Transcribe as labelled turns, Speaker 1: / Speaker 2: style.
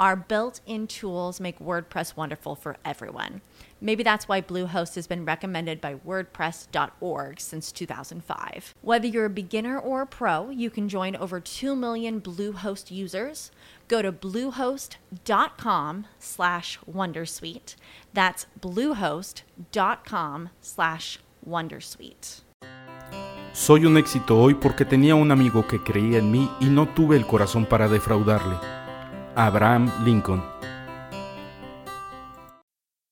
Speaker 1: Our built in tools make WordPress wonderful for everyone. Maybe that's why Bluehost has been recommended by WordPress.org since 2005. Whether you're a beginner or a pro, you can join over 2 million Bluehost users. Go to bluehost.com slash Wondersuite. That's bluehost.com slash Wondersuite.
Speaker 2: Soy un éxito hoy porque tenía un amigo que creía en mí y no tuve el corazón para defraudarle. Abraham Lincoln.